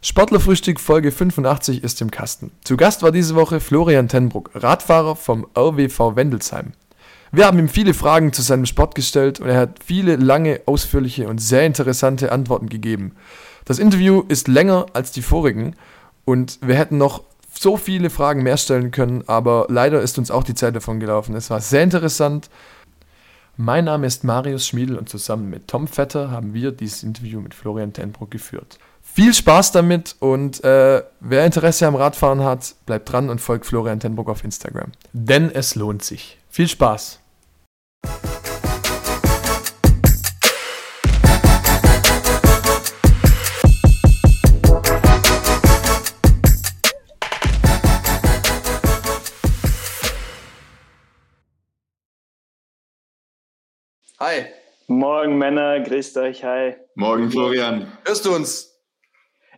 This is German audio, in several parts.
Sportlerfrühstück Folge 85 ist im Kasten. Zu Gast war diese Woche Florian Tenbruck, Radfahrer vom RWV Wendelsheim. Wir haben ihm viele Fragen zu seinem Sport gestellt und er hat viele lange, ausführliche und sehr interessante Antworten gegeben. Das Interview ist länger als die vorigen und wir hätten noch so viele Fragen mehr stellen können, aber leider ist uns auch die Zeit davon gelaufen. Es war sehr interessant. Mein Name ist Marius Schmiedel und zusammen mit Tom Vetter haben wir dieses Interview mit Florian Tenbruck geführt. Viel Spaß damit und äh, wer Interesse am Radfahren hat, bleibt dran und folgt Florian Tenbruck auf Instagram. Denn es lohnt sich. Viel Spaß! Hi. Morgen Männer, grüßt euch, hi. Morgen Florian. Hörst du uns?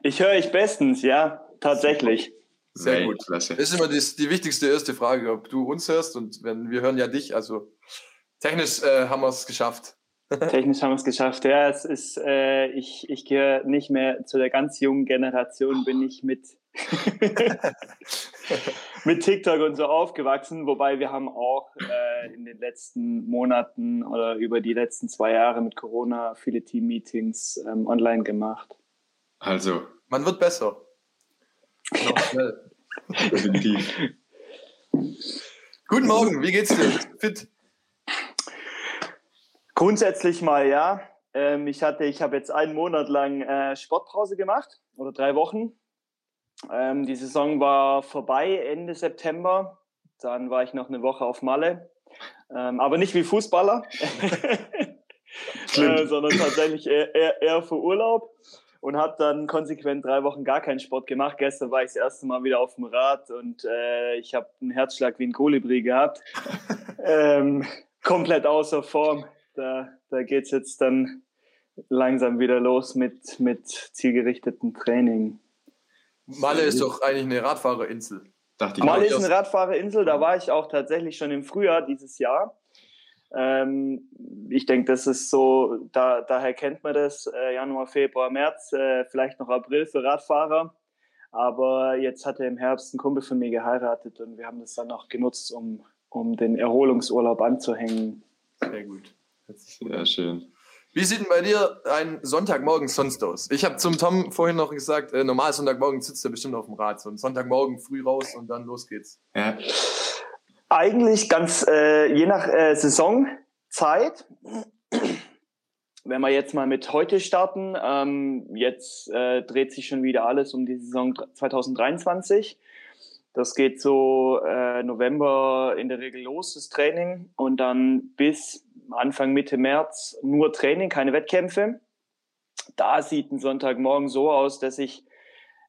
Ich höre euch bestens, ja, tatsächlich. Sehr gut. Klasse. Das ist immer die, die, wichtigste erste Frage, ob du uns hörst und wenn wir hören ja dich. Also technisch äh, haben wir es geschafft. Technisch haben wir es geschafft. Ja, es ist, äh, ich, ich gehöre nicht mehr zu der ganz jungen Generation, bin ich mit, mit TikTok und so aufgewachsen, wobei wir haben auch äh, in den letzten Monaten oder über die letzten zwei Jahre mit Corona viele Team-Meetings ähm, online gemacht. Also. Man wird besser. Noch schnell. Definitiv. Guten Morgen, wie geht's dir? Fit? Grundsätzlich mal ja. Ähm, ich hatte, ich habe jetzt einen Monat lang äh, Sportpause gemacht oder drei Wochen. Ähm, die Saison war vorbei Ende September. Dann war ich noch eine Woche auf Malle, ähm, aber nicht wie Fußballer, äh, sondern tatsächlich eher, eher, eher für Urlaub und habe dann konsequent drei Wochen gar keinen Sport gemacht. Gestern war ich das erste Mal wieder auf dem Rad und äh, ich habe einen Herzschlag wie ein Kolibri gehabt. ähm, komplett außer Form. Da, da geht es jetzt dann langsam wieder los mit, mit zielgerichtetem Training. Malle ist doch eigentlich eine Radfahrerinsel. Malle ist eine Radfahrerinsel, da war ich auch tatsächlich schon im Frühjahr dieses Jahr. Ähm, ich denke, das ist so, da, daher kennt man das, äh, Januar, Februar, März, äh, vielleicht noch April für Radfahrer. Aber jetzt hat er im Herbst ein Kumpel von mir geheiratet und wir haben das dann auch genutzt, um, um den Erholungsurlaub anzuhängen. Sehr gut. Sehr schön. Wie sieht denn bei dir ein Sonntagmorgen sonst aus? Ich habe zum Tom vorhin noch gesagt, äh, normal Sonntagmorgen sitzt er bestimmt auf dem Rad. So ein Sonntagmorgen früh raus und dann los geht's. Ja. Eigentlich ganz äh, je nach äh, Saisonzeit. Wenn wir jetzt mal mit heute starten, ähm, jetzt äh, dreht sich schon wieder alles um die Saison 2023. Das geht so äh, November in der Regel los, das Training, und dann bis Anfang Mitte März nur Training, keine Wettkämpfe. Da sieht ein Sonntagmorgen so aus, dass ich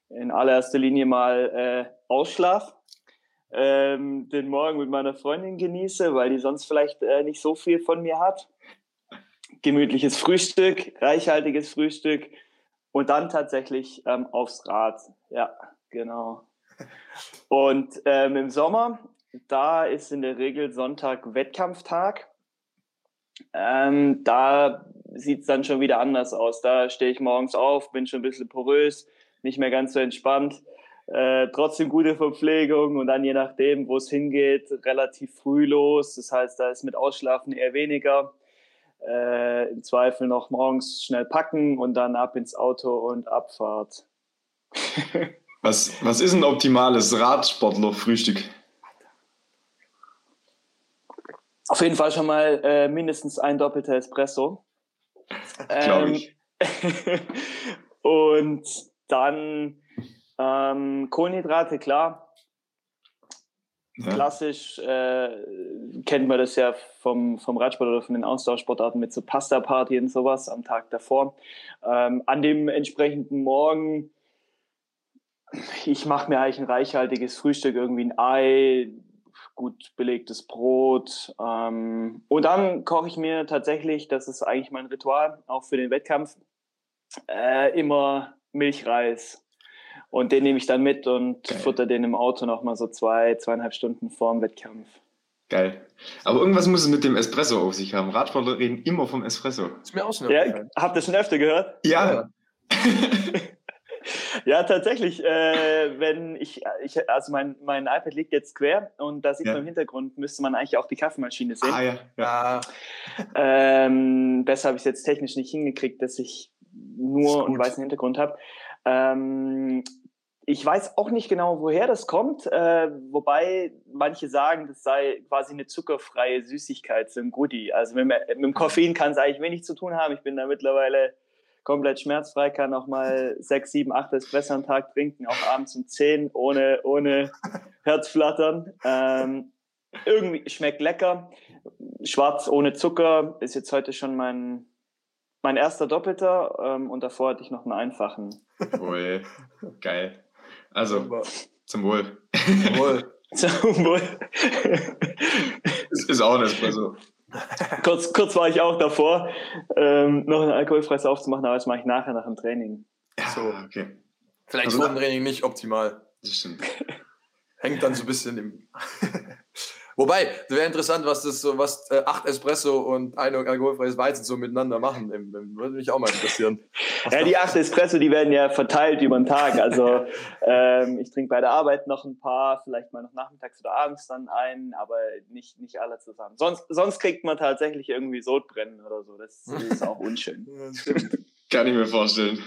in allererster Linie mal äh, ausschlafe ähm, den Morgen mit meiner Freundin genieße, weil die sonst vielleicht äh, nicht so viel von mir hat. Gemütliches Frühstück, reichhaltiges Frühstück und dann tatsächlich ähm, aufs Rad. Ja, genau. Und ähm, im Sommer, da ist in der Regel Sonntag Wettkampftag. Ähm, da sieht es dann schon wieder anders aus. Da stehe ich morgens auf, bin schon ein bisschen porös, nicht mehr ganz so entspannt. Äh, trotzdem gute Verpflegung und dann je nachdem, wo es hingeht, relativ früh los. Das heißt, da ist mit Ausschlafen eher weniger. Äh, Im Zweifel noch morgens schnell packen und dann ab ins Auto und Abfahrt. was, was ist ein optimales Radsportler-Frühstück? Auf jeden Fall schon mal äh, mindestens ein doppelter Espresso. Glaube ich. Ähm, und dann ähm, Kohlenhydrate, klar. Ja. Klassisch äh, kennt man das ja vom, vom Radsport oder von den Ausdauersportarten mit so Pasta-Party und sowas am Tag davor. Ähm, an dem entsprechenden Morgen, ich mache mir eigentlich ein reichhaltiges Frühstück, irgendwie ein Ei, gut belegtes Brot. Ähm, und dann koche ich mir tatsächlich, das ist eigentlich mein Ritual, auch für den Wettkampf, äh, immer Milchreis. Und den nehme ich dann mit und Geil. futter den im Auto nochmal so zwei, zweieinhalb Stunden vor dem Wettkampf. Geil. Aber irgendwas muss es mit dem Espresso auf sich haben. Radsportler reden immer vom Espresso. Ist mir auch schon Ja, habt ihr schon öfter gehört? Ja. ja, tatsächlich. Äh, wenn ich, ich, also mein, mein iPad liegt jetzt quer und da sieht ja. man im Hintergrund, müsste man eigentlich auch die Kaffeemaschine sehen. Ah, ja. ja. Ähm, besser habe ich es jetzt technisch nicht hingekriegt, dass ich nur einen weißen Hintergrund habe. Ähm, ich weiß auch nicht genau, woher das kommt, äh, wobei manche sagen, das sei quasi eine zuckerfreie Süßigkeit, so ein Goodie. Also mit, mit dem Koffein kann es eigentlich wenig zu tun haben. Ich bin da mittlerweile komplett schmerzfrei, kann auch mal sechs, sieben, acht Espresso am Tag trinken, auch abends um zehn, ohne, ohne Herzflattern. Ähm, irgendwie schmeckt lecker. Schwarz ohne Zucker ist jetzt heute schon mein, mein erster Doppelter ähm, und davor hatte ich noch einen einfachen. Ui, geil. Also, zum Wohl. Zum Wohl. zum Wohl. ist, ist auch ein Espresso. kurz, kurz war ich auch davor, ähm, noch ein alkoholfreies aufzumachen, aber das mache ich nachher nach dem Training. Ja, so. okay. Vielleicht also vor dem Training nicht optimal. Das stimmt. Hängt dann so ein bisschen im. Wobei, wäre interessant, was das so, was äh, acht Espresso und ein alkoholfreies Weizen so miteinander machen. Würde mich auch mal interessieren. ja, die acht Espresso, die werden ja verteilt über den Tag. Also ähm, ich trinke bei der Arbeit noch ein paar, vielleicht mal noch nachmittags oder abends dann einen, aber nicht, nicht alle zusammen. Sonst, sonst kriegt man tatsächlich irgendwie Sodbrennen oder so. Das ist auch unschön. Kann ich mir vorstellen.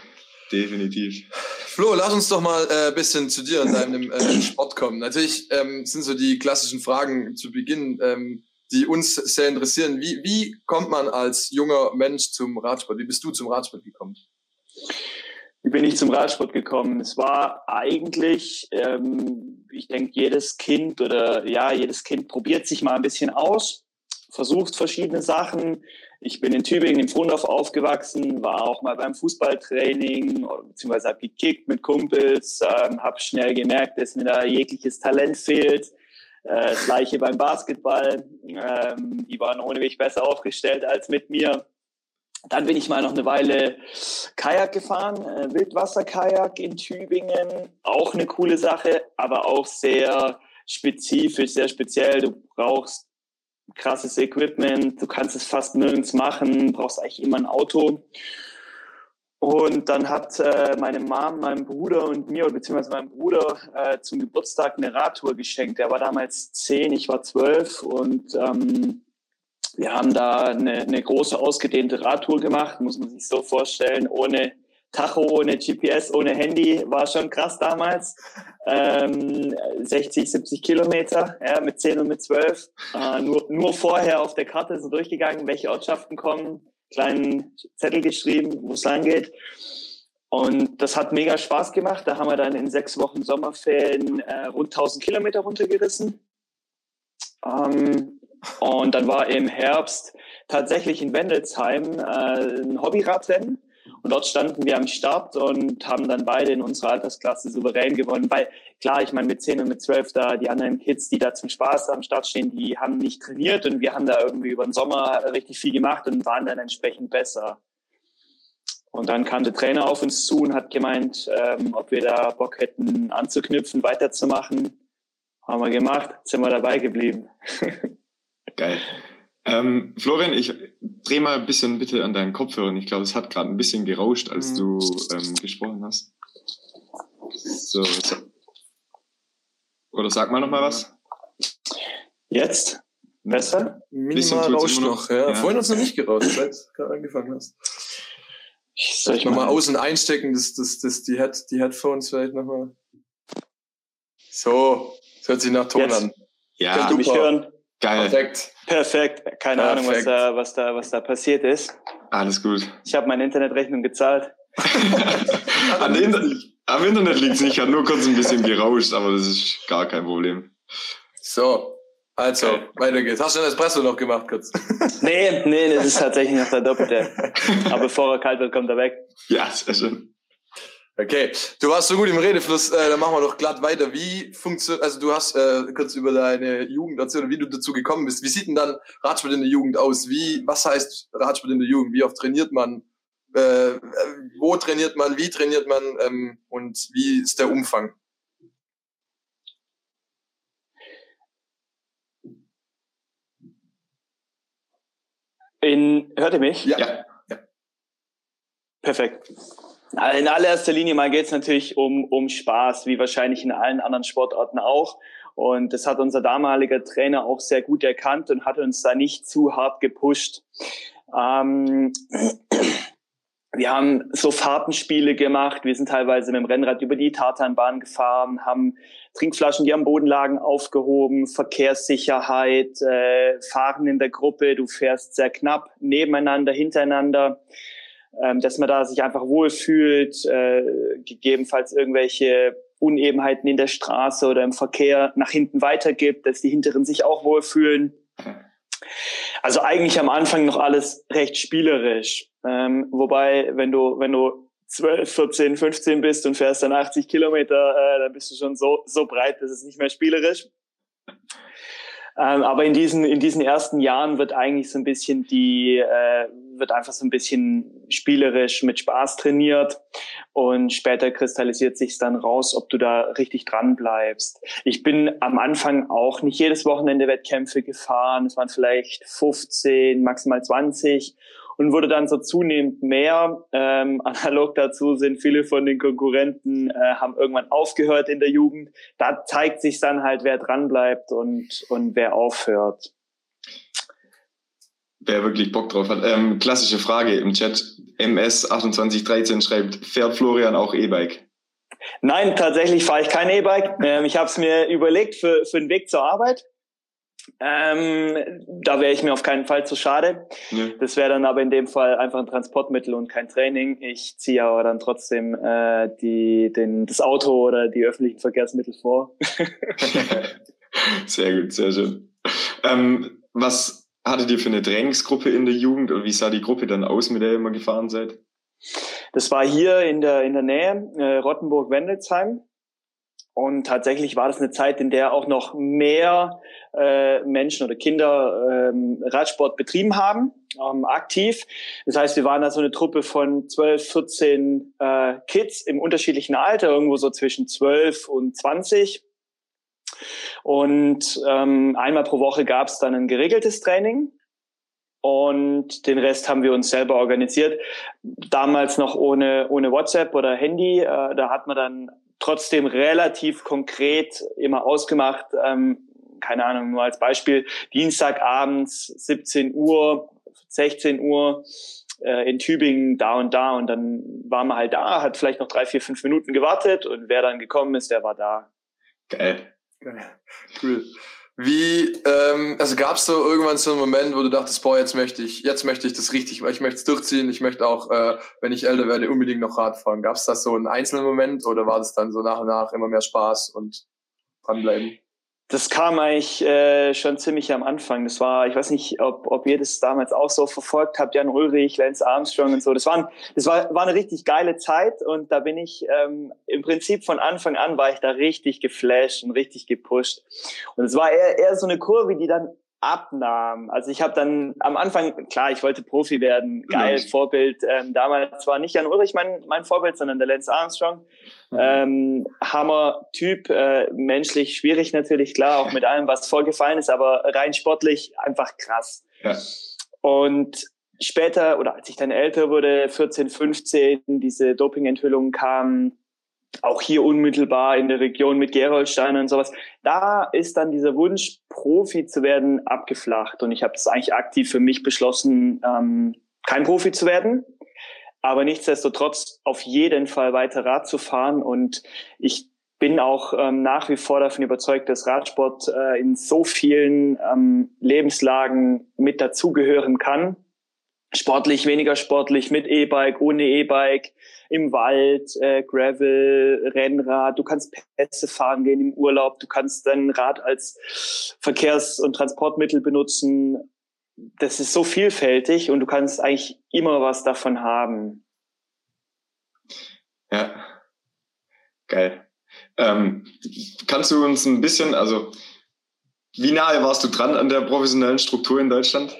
Definitiv. Flo, lass uns doch mal ein äh, bisschen zu dir und deinem äh, Sport kommen. Natürlich ähm, sind so die klassischen Fragen zu Beginn, ähm, die uns sehr interessieren. Wie, wie kommt man als junger Mensch zum Radsport? Wie bist du zum Radsport gekommen? Wie bin ich zum Radsport gekommen? Es war eigentlich, ähm, ich denke, jedes Kind oder ja, jedes Kind probiert sich mal ein bisschen aus, versucht verschiedene Sachen, ich bin in Tübingen im Frundorf aufgewachsen, war auch mal beim Fußballtraining, beziehungsweise habe gekickt mit Kumpels, ähm, habe schnell gemerkt, dass mir da jegliches Talent fehlt. Äh, gleiche beim Basketball. Ähm, die waren ohne mich besser aufgestellt als mit mir. Dann bin ich mal noch eine Weile Kajak gefahren, äh, Wildwasserkajak in Tübingen. Auch eine coole Sache, aber auch sehr spezifisch, sehr speziell. Du brauchst krasses Equipment, du kannst es fast nirgends machen, brauchst eigentlich immer ein Auto. Und dann hat äh, meine Mom meinem Bruder und mir, beziehungsweise meinem Bruder, äh, zum Geburtstag eine Radtour geschenkt. Der war damals zehn, ich war zwölf und ähm, wir haben da eine, eine große, ausgedehnte Radtour gemacht, muss man sich so vorstellen, ohne Tacho, ohne GPS, ohne Handy, war schon krass damals. Ähm, 60, 70 Kilometer, ja, mit 10 und mit 12. Äh, nur, nur vorher auf der Karte so durchgegangen, welche Ortschaften kommen, kleinen Zettel geschrieben, wo es lang geht. Und das hat mega Spaß gemacht. Da haben wir dann in sechs Wochen Sommerferien äh, rund 1000 Kilometer runtergerissen. Ähm, und dann war im Herbst tatsächlich in Wendelsheim äh, ein Hobbyradrennen und dort standen wir am Start und haben dann beide in unserer Altersklasse souverän gewonnen. Weil klar, ich meine, mit 10 und mit 12 da, die anderen Kids, die da zum Spaß am Start stehen, die haben nicht trainiert und wir haben da irgendwie über den Sommer richtig viel gemacht und waren dann entsprechend besser. Und dann kam der Trainer auf uns zu und hat gemeint, ähm, ob wir da Bock hätten anzuknüpfen, weiterzumachen. Haben wir gemacht, sind wir dabei geblieben. Geil. Ähm, Florian, ich dreh mal ein bisschen bitte an deinen Kopfhörern. Ich glaube, es hat gerade ein bisschen gerauscht, als mhm. du ähm, gesprochen hast. So, so. Oder sag mal noch mal was. Jetzt? Besser? Minimal Rausch noch. Ja. ja. Vorhin hast du nicht gerauscht, seit du gerade angefangen hast. Soll ich nochmal außen einstecken, das, das, das, die, Head, die Headphones vielleicht nochmal. So, das hört sich nach Ton Jetzt. an. Ja, Könnt ihr mich hören? Geil. Perfekt. Perfekt. Keine Perfekt. Ahnung, was da, was, da, was da passiert ist. Alles gut. Ich habe meine Internetrechnung gezahlt. An Inter am Internet liegt es nicht, hat nur kurz ein bisschen gerauscht, aber das ist gar kein Problem. So, also, okay. weiter geht's. Hast du den Espresso noch gemacht, kurz? nee, nee, das ist tatsächlich noch der Doppelte. Aber bevor er kalt wird, kommt er weg. Ja, sehr schön. Okay, du warst so gut im Redefluss, äh, dann machen wir doch glatt weiter. Wie funktioniert, also du hast äh, kurz über deine Jugend erzählt, wie du dazu gekommen bist. Wie sieht denn dann Radsport in der Jugend aus? Wie, was heißt Radsport in der Jugend? Wie oft trainiert man? Äh, wo trainiert man? Wie trainiert man? Ähm, und wie ist der Umfang? In, hört ihr mich? Ja. ja. Perfekt. In allererster Linie mal geht es natürlich um, um Spaß, wie wahrscheinlich in allen anderen Sportarten auch. Und das hat unser damaliger Trainer auch sehr gut erkannt und hat uns da nicht zu hart gepusht. Ähm, wir haben so Fahrtenspiele gemacht. Wir sind teilweise mit dem Rennrad über die Tatanbahn gefahren, haben Trinkflaschen, die am Boden lagen, aufgehoben, Verkehrssicherheit, äh, Fahren in der Gruppe. Du fährst sehr knapp nebeneinander, hintereinander, ähm, dass man da sich einfach wohlfühlt, äh, gegebenenfalls irgendwelche Unebenheiten in der Straße oder im Verkehr nach hinten weitergibt, dass die Hinteren sich auch wohlfühlen. Also eigentlich am Anfang noch alles recht spielerisch. Ähm, wobei, wenn du, wenn du 12, 14, 15 bist und fährst dann 80 Kilometer, äh, dann bist du schon so, so breit, dass es nicht mehr spielerisch. Ähm, aber in diesen, in diesen ersten Jahren wird eigentlich so ein bisschen die, äh, wird einfach so ein bisschen spielerisch mit Spaß trainiert und später kristallisiert sich dann raus, ob du da richtig dran bleibst. Ich bin am Anfang auch nicht jedes Wochenende Wettkämpfe gefahren. Es waren vielleicht 15, maximal 20 und wurde dann so zunehmend mehr. Ähm, analog dazu sind viele von den Konkurrenten äh, haben irgendwann aufgehört in der Jugend. Da zeigt sich dann halt, wer dran bleibt und und wer aufhört. Wer wirklich Bock drauf hat. Ähm, klassische Frage im Chat. MS2813 schreibt, fährt Florian auch E-Bike? Nein, tatsächlich fahre ich kein E-Bike. Ähm, ich habe es mir überlegt für, für den Weg zur Arbeit. Ähm, da wäre ich mir auf keinen Fall zu schade. Nee. Das wäre dann aber in dem Fall einfach ein Transportmittel und kein Training. Ich ziehe aber dann trotzdem äh, die, den, das Auto oder die öffentlichen Verkehrsmittel vor. sehr gut, sehr schön. Ähm, was hattet ihr für eine Trainingsgruppe in der Jugend und wie sah die Gruppe dann aus, mit der ihr immer gefahren seid? Das war hier in der, in der Nähe, äh, Rottenburg-Wendelsheim. Und tatsächlich war das eine Zeit, in der auch noch mehr äh, Menschen oder Kinder ähm, Radsport betrieben haben, ähm, aktiv. Das heißt, wir waren da so eine Truppe von 12, 14 äh, Kids im unterschiedlichen Alter, irgendwo so zwischen 12 und 20. Und ähm, einmal pro Woche gab es dann ein geregeltes Training. Und den Rest haben wir uns selber organisiert. Damals noch ohne, ohne WhatsApp oder Handy. Äh, da hat man dann trotzdem relativ konkret immer ausgemacht. Ähm, keine Ahnung, nur als Beispiel, Dienstagabends 17 Uhr, 16 Uhr äh, in Tübingen da und da und dann war man halt da, hat vielleicht noch drei, vier, fünf Minuten gewartet und wer dann gekommen ist, der war da. Geil. Cool. Wie, ähm, also gab es so irgendwann so einen Moment, wo du dachtest, boah, jetzt möchte ich, jetzt möchte ich das richtig, ich möchte es durchziehen, ich möchte auch, äh, wenn ich älter werde, unbedingt noch Rad fahren. Gab es das so einen einzelnen Moment oder war das dann so nach und nach immer mehr Spaß und dranbleiben? Das kam eigentlich äh, schon ziemlich am Anfang. Das war, ich weiß nicht, ob, ob ihr das damals auch so verfolgt habt, Jan Ulrich, Lance Armstrong und so. Das, waren, das war, war eine richtig geile Zeit und da bin ich ähm, im Prinzip von Anfang an war ich da richtig geflasht und richtig gepusht. Und es war eher, eher so eine Kurve, die dann abnahm. Also ich habe dann am Anfang, klar, ich wollte Profi werden, geil, mhm. Vorbild. Ähm, damals war nicht Jan Ulrich mein, mein Vorbild, sondern der Lance Armstrong. Mhm. Ähm, Hammer-Typ, äh, menschlich schwierig natürlich, klar, auch mit allem, was vorgefallen ist, aber rein sportlich einfach krass. Ja. Und später, oder als ich dann älter wurde, 14, 15, diese Doping-Enthüllungen kamen, auch hier unmittelbar in der Region mit Gerolstein und sowas, da ist dann dieser Wunsch, Profi zu werden, abgeflacht. Und ich habe das eigentlich aktiv für mich beschlossen, ähm, kein Profi zu werden, aber nichtsdestotrotz auf jeden Fall weiter Rad zu fahren. Und ich bin auch ähm, nach wie vor davon überzeugt, dass Radsport äh, in so vielen ähm, Lebenslagen mit dazugehören kann. Sportlich, weniger sportlich, mit E-Bike, ohne E-Bike, im Wald, äh, Gravel, Rennrad, du kannst Pässe fahren gehen im Urlaub, du kannst dein Rad als Verkehrs- und Transportmittel benutzen. Das ist so vielfältig und du kannst eigentlich immer was davon haben. Ja, geil. Ähm, kannst du uns ein bisschen, also wie nahe warst du dran an der professionellen Struktur in Deutschland?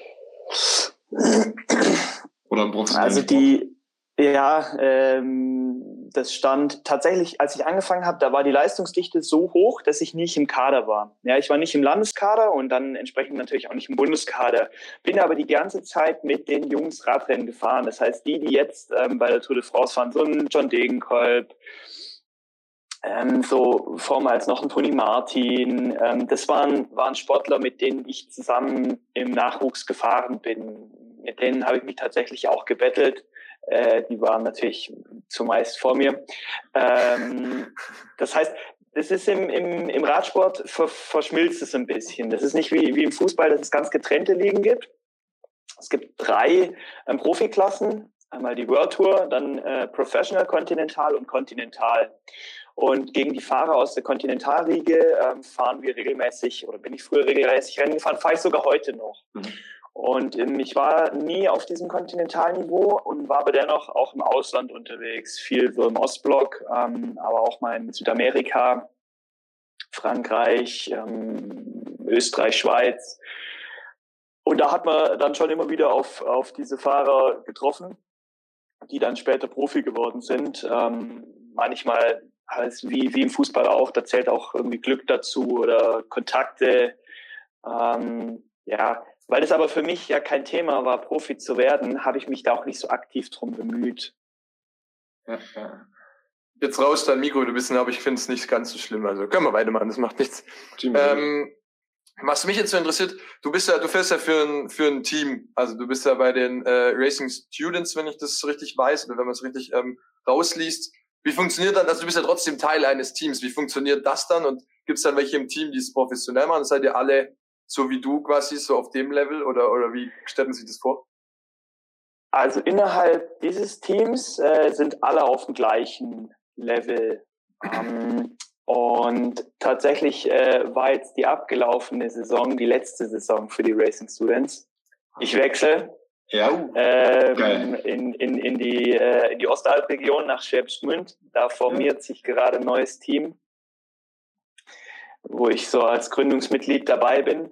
Oder professionellen Also die, ja, ähm, das stand tatsächlich, als ich angefangen habe, da war die Leistungsdichte so hoch, dass ich nicht im Kader war. Ja, ich war nicht im Landeskader und dann entsprechend natürlich auch nicht im Bundeskader. Bin aber die ganze Zeit mit den Jungs Radrennen gefahren. Das heißt, die, die jetzt ähm, bei der Tour de France fahren, so ein John Degenkolb, ähm, so vormals noch ein Toni Martin. Ähm, das waren, waren Sportler, mit denen ich zusammen im Nachwuchs gefahren bin. Mit denen habe ich mich tatsächlich auch gebettelt. Äh, die waren natürlich zumeist vor mir. Ähm, das heißt, das ist im, im, im Radsport ver, verschmilzt es ein bisschen. Das ist nicht wie, wie im Fußball, dass es ganz getrennte Ligen gibt. Es gibt drei ähm, Profiklassen. Einmal die World Tour, dann äh, Professional, Continental und Continental. Und gegen die Fahrer aus der Kontinentalriege ähm, fahren wir regelmäßig, oder bin ich früher regelmäßig Rennen gefahren, fahre ich sogar heute noch. Mhm. Und ähm, ich war nie auf diesem Kontinentalniveau und war aber dennoch auch im Ausland unterwegs, viel so im Ostblock, ähm, aber auch mal in Südamerika, Frankreich, ähm, Österreich, Schweiz. Und da hat man dann schon immer wieder auf, auf diese Fahrer getroffen, die dann später Profi geworden sind. Ähm, manchmal als wie, wie im Fußball auch, da zählt auch irgendwie Glück dazu oder Kontakte. Ähm, ja, weil es aber für mich ja kein Thema war, Profi zu werden, habe ich mich da auch nicht so aktiv drum bemüht. Ja, ja. Jetzt raus dein Mikro, du bist, aber ich finde es nicht ganz so schlimm. Also können wir weitermachen, das macht nichts. Ähm, was mich jetzt so interessiert, du bist ja, du fährst ja für ein, für ein Team. Also du bist ja bei den äh, Racing Students, wenn ich das richtig weiß, oder wenn man es richtig ähm, rausliest. Wie funktioniert dann, also du bist ja trotzdem Teil eines Teams, wie funktioniert das dann und gibt es dann welche im Team, die es professionell machen? Seid ihr alle so wie du quasi, so auf dem Level oder, oder wie stellen Sie das vor? Also innerhalb dieses Teams äh, sind alle auf dem gleichen Level. Ähm, und tatsächlich äh, war jetzt die abgelaufene Saison die letzte Saison für die Racing Students. Ich wechsle ja. Ähm, in, in, in, die, äh, in die Ostalbregion nach Schwäbisch Gmünd. Da formiert sich gerade ein neues Team wo ich so als Gründungsmitglied dabei bin.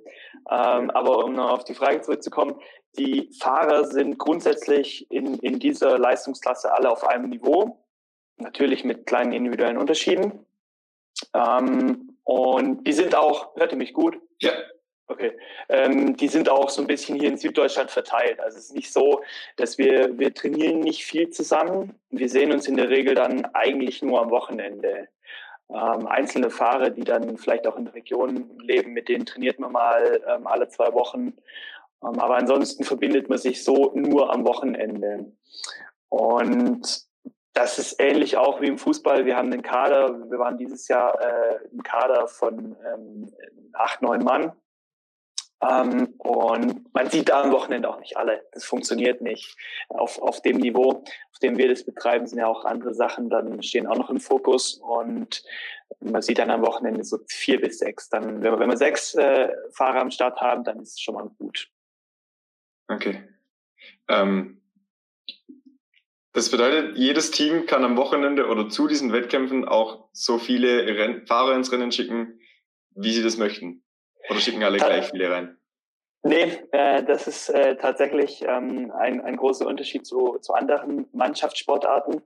Ähm, aber um noch auf die Frage zurückzukommen, die Fahrer sind grundsätzlich in, in dieser Leistungsklasse alle auf einem Niveau, natürlich mit kleinen individuellen Unterschieden. Ähm, und die sind auch, hört ihr mich gut? Ja. Okay. Ähm, die sind auch so ein bisschen hier in Süddeutschland verteilt. Also es ist nicht so, dass wir, wir trainieren nicht viel zusammen. Wir sehen uns in der Regel dann eigentlich nur am Wochenende ähm, einzelne Fahrer, die dann vielleicht auch in Regionen leben, mit denen trainiert man mal ähm, alle zwei Wochen. Ähm, aber ansonsten verbindet man sich so nur am Wochenende. Und das ist ähnlich auch wie im Fußball. Wir haben einen Kader, wir waren dieses Jahr äh, ein Kader von ähm, acht, neun Mann. Ähm, und man sieht da am Wochenende auch nicht alle. Das funktioniert nicht. Auf, auf dem Niveau, auf dem wir das betreiben, sind ja auch andere Sachen dann stehen auch noch im Fokus. Und man sieht dann am Wochenende so vier bis sechs. Dann, wenn wir, wenn wir sechs äh, Fahrer am Start haben, dann ist es schon mal gut. Okay. Ähm, das bedeutet, jedes Team kann am Wochenende oder zu diesen Wettkämpfen auch so viele Renn Fahrer ins Rennen schicken, wie sie das möchten. Oder schicken alle gleich viele rein? Nee, äh, das ist äh, tatsächlich ähm, ein, ein großer Unterschied zu, zu anderen Mannschaftssportarten.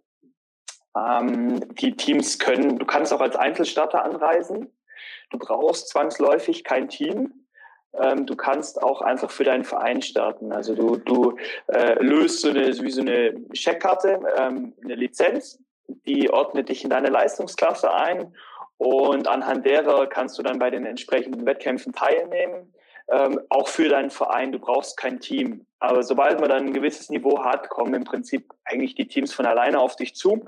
Ähm, die Teams können, du kannst auch als Einzelstarter anreisen. Du brauchst zwangsläufig kein Team. Ähm, du kannst auch einfach für deinen Verein starten. Also du, du äh, löst so eine, wie so eine Checkkarte, ähm, eine Lizenz, die ordnet dich in deine Leistungsklasse ein und anhand derer kannst du dann bei den entsprechenden Wettkämpfen teilnehmen. Ähm, auch für deinen Verein, du brauchst kein Team. Aber sobald man dann ein gewisses Niveau hat, kommen im Prinzip eigentlich die Teams von alleine auf dich zu,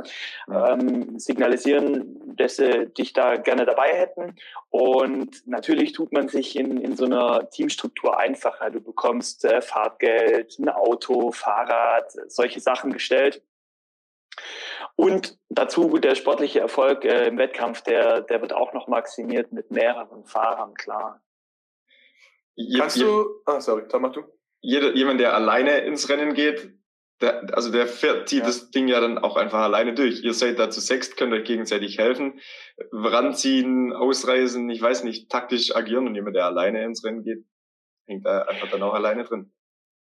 ähm, signalisieren, dass sie dich da gerne dabei hätten. Und natürlich tut man sich in, in so einer Teamstruktur einfacher. Du bekommst äh, Fahrtgeld, ein Auto, Fahrrad, solche Sachen gestellt. Und dazu der sportliche Erfolg äh, im Wettkampf, der, der wird auch noch maximiert mit mehreren Fahrern, klar. Kannst du, ah, sorry, dann mach du. Jeder, jemand, der alleine ins Rennen geht, der, also der fährt, zieht ja. das Ding ja dann auch einfach alleine durch. Ihr seid da zu sechst, könnt euch gegenseitig helfen, ranziehen, ausreisen, ich weiß nicht, taktisch agieren und jemand, der alleine ins Rennen geht, hängt da einfach dann auch alleine drin.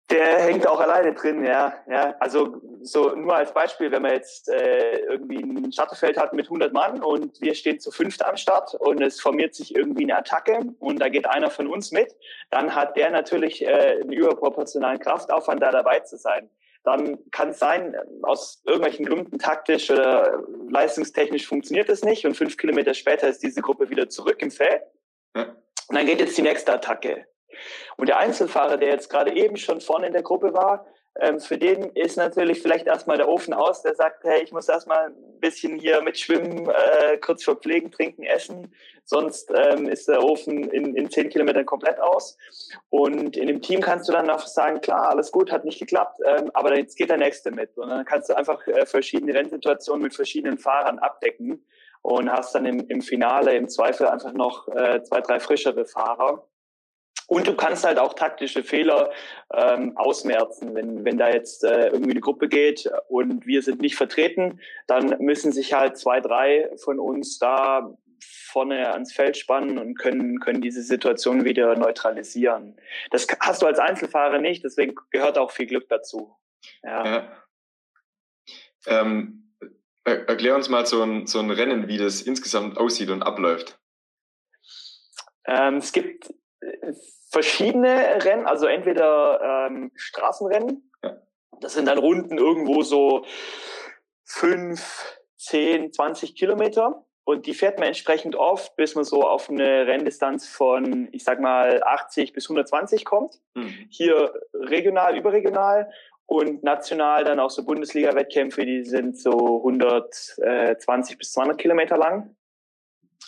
Der hängt auch alleine drin, ja. ja. Also so nur als Beispiel, wenn man jetzt äh, irgendwie ein Starterfeld hat mit 100 Mann und wir stehen zu fünft am Start und es formiert sich irgendwie eine Attacke und da geht einer von uns mit, dann hat der natürlich äh, einen überproportionalen Kraftaufwand, da dabei zu sein. Dann kann es sein, aus irgendwelchen Gründen taktisch oder leistungstechnisch funktioniert es nicht und fünf Kilometer später ist diese Gruppe wieder zurück im Feld. Ja. Und dann geht jetzt die nächste Attacke. Und der Einzelfahrer, der jetzt gerade eben schon vorne in der Gruppe war, ähm, für den ist natürlich vielleicht erstmal der Ofen aus, der sagt, hey, ich muss erstmal ein bisschen hier mitschwimmen, äh, kurz verpflegen, trinken, essen, sonst ähm, ist der Ofen in, in zehn Kilometern komplett aus. Und in dem Team kannst du dann auch sagen, klar, alles gut, hat nicht geklappt, ähm, aber jetzt geht der Nächste mit. Und dann kannst du einfach äh, verschiedene Rennsituationen mit verschiedenen Fahrern abdecken und hast dann im, im Finale im Zweifel einfach noch äh, zwei, drei frischere Fahrer und du kannst halt auch taktische Fehler ähm, ausmerzen. Wenn, wenn da jetzt äh, irgendwie eine Gruppe geht und wir sind nicht vertreten, dann müssen sich halt zwei, drei von uns da vorne ans Feld spannen und können, können diese Situation wieder neutralisieren. Das hast du als Einzelfahrer nicht, deswegen gehört auch viel Glück dazu. Ja. ja. Ähm, erklär uns mal so ein, so ein Rennen, wie das insgesamt aussieht und abläuft. Ähm, es gibt verschiedene Rennen, also entweder ähm, Straßenrennen, das sind dann Runden irgendwo so fünf, zehn, zwanzig Kilometer. Und die fährt man entsprechend oft, bis man so auf eine Renndistanz von, ich sag mal, 80 bis 120 kommt. Mhm. Hier regional, überregional und national dann auch so Bundesliga-Wettkämpfe, die sind so 120 bis 200 Kilometer lang